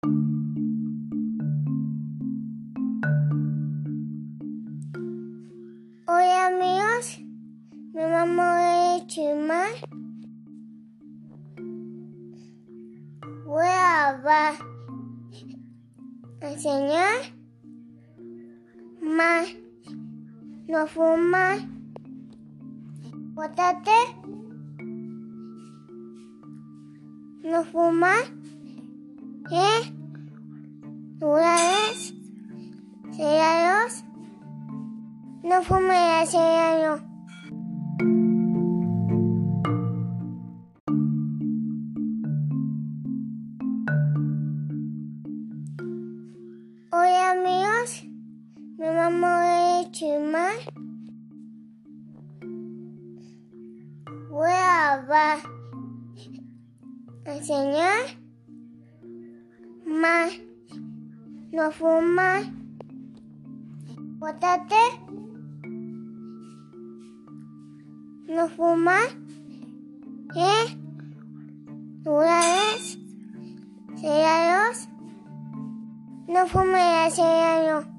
Hola amigos, me llamo Chimar. Voy a enseñar más no fumar. Botate. No fumar. ¿Eh? Dulces. Cereales. No fume cereales. Hola amigos, me llamo Chimar. Voy a a enseñar más no fumar. Botate. No fumar. ¿Eh? Dulces. Cereales. No fume cereales.